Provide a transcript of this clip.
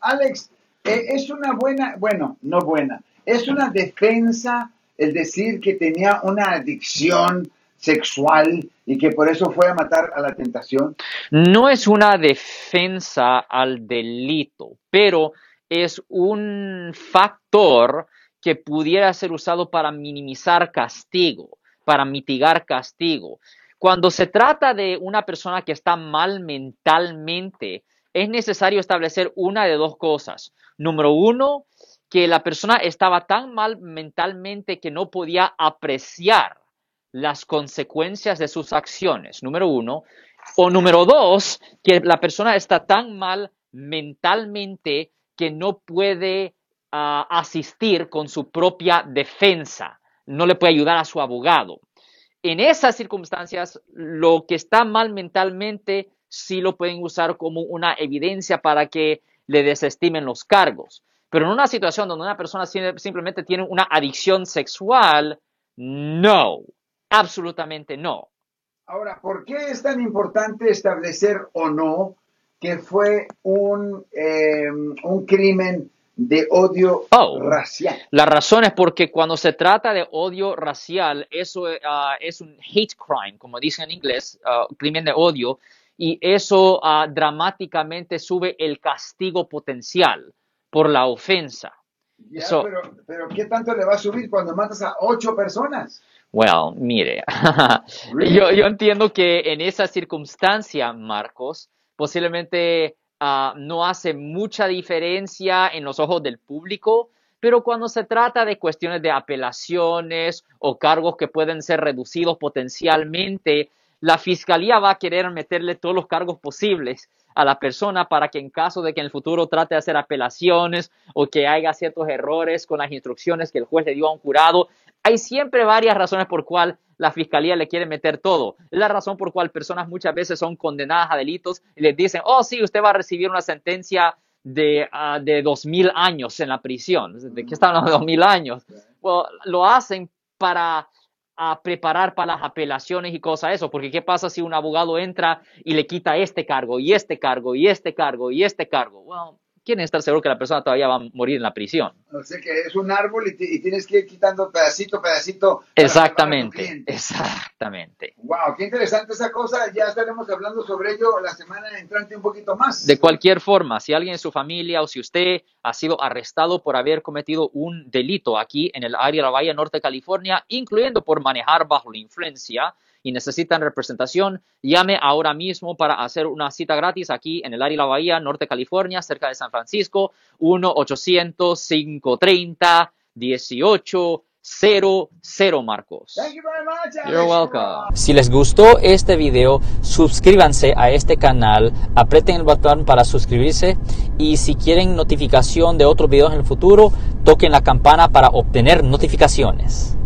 Alex, eh, es una buena, bueno, no buena, es una defensa el decir que tenía una adicción sexual y que por eso fue a matar a la tentación? No es una defensa al delito, pero es un factor que pudiera ser usado para minimizar castigo, para mitigar castigo. Cuando se trata de una persona que está mal mentalmente, es necesario establecer una de dos cosas. Número uno, que la persona estaba tan mal mentalmente que no podía apreciar las consecuencias de sus acciones, número uno. O número dos, que la persona está tan mal mentalmente que no puede ah, asistir con su propia defensa, no le puede ayudar a su abogado. En esas circunstancias, lo que está mal mentalmente sí lo pueden usar como una evidencia para que le desestimen los cargos. Pero en una situación donde una persona simplemente tiene una adicción sexual, no, absolutamente no. Ahora, ¿por qué es tan importante establecer o no que fue un, em, un crimen de odio oh, racial? La razón es porque cuando se trata de odio racial, eso ah, es un hate crime, como dicen en inglés, uh, crimen de odio, y eso ah, dramáticamente sube el castigo potencial por la ofensa. pero, ¿qué tanto le va a subir cuando matas a ocho personas? Well, mire, yo, yo, entiendo que en esa circunstancia, Marcos, posiblemente ah, no hace mucha diferencia en los ojos del público, pero cuando se trata de cuestiones de apelaciones o cargos que pueden ser reducidos potencialmente, la fiscalía va a querer meterle todos los cargos posibles a la persona para que en caso de que en el futuro trate de hacer apelaciones o que haya ciertos errores con las instrucciones que el juez le dio a un jurado, hay siempre varias razones por cual la fiscalía le quiere meter todo. Es la razón por cual personas muchas veces son condenadas a delitos y les dicen, oh sí, usted va a recibir una sentencia de, uh, de dos mil años en la prisión. ¿De qué están los dos mil años? lo hacen para a preparar para las apelaciones y cosas eso, porque ¿qué pasa si un abogado entra y le quita este cargo y este cargo y este cargo y este cargo? Bueno, quieren estar seguros que la persona todavía va a morir en la prisión. O sea que es un árbol y, tienes que ir quitando pedacito, pedacito. Exactamente, exactamente. Wow, qué interesante esa cosa. Ya estaremos hablando sobre ello la semana entrante un poquito más. De cualquier forma, si alguien en su familia o si usted ha sido arrestado por haber cometido un delito aquí en el área de la Bahía Norte de California, incluyendo por manejar bajo la influencia, y necesitan representación, llame ahora mismo para hacer una cita gratis aquí en el área de la Bahía, Norte California, cerca de San Francisco, 1-800-530-1800. Marcos. You're welcome. Si les gustó este video, suscríbanse a este canal, aprieten el botón para suscribirse y si quieren notificación de otros videos en el futuro, toquen la campana para obtener notificaciones.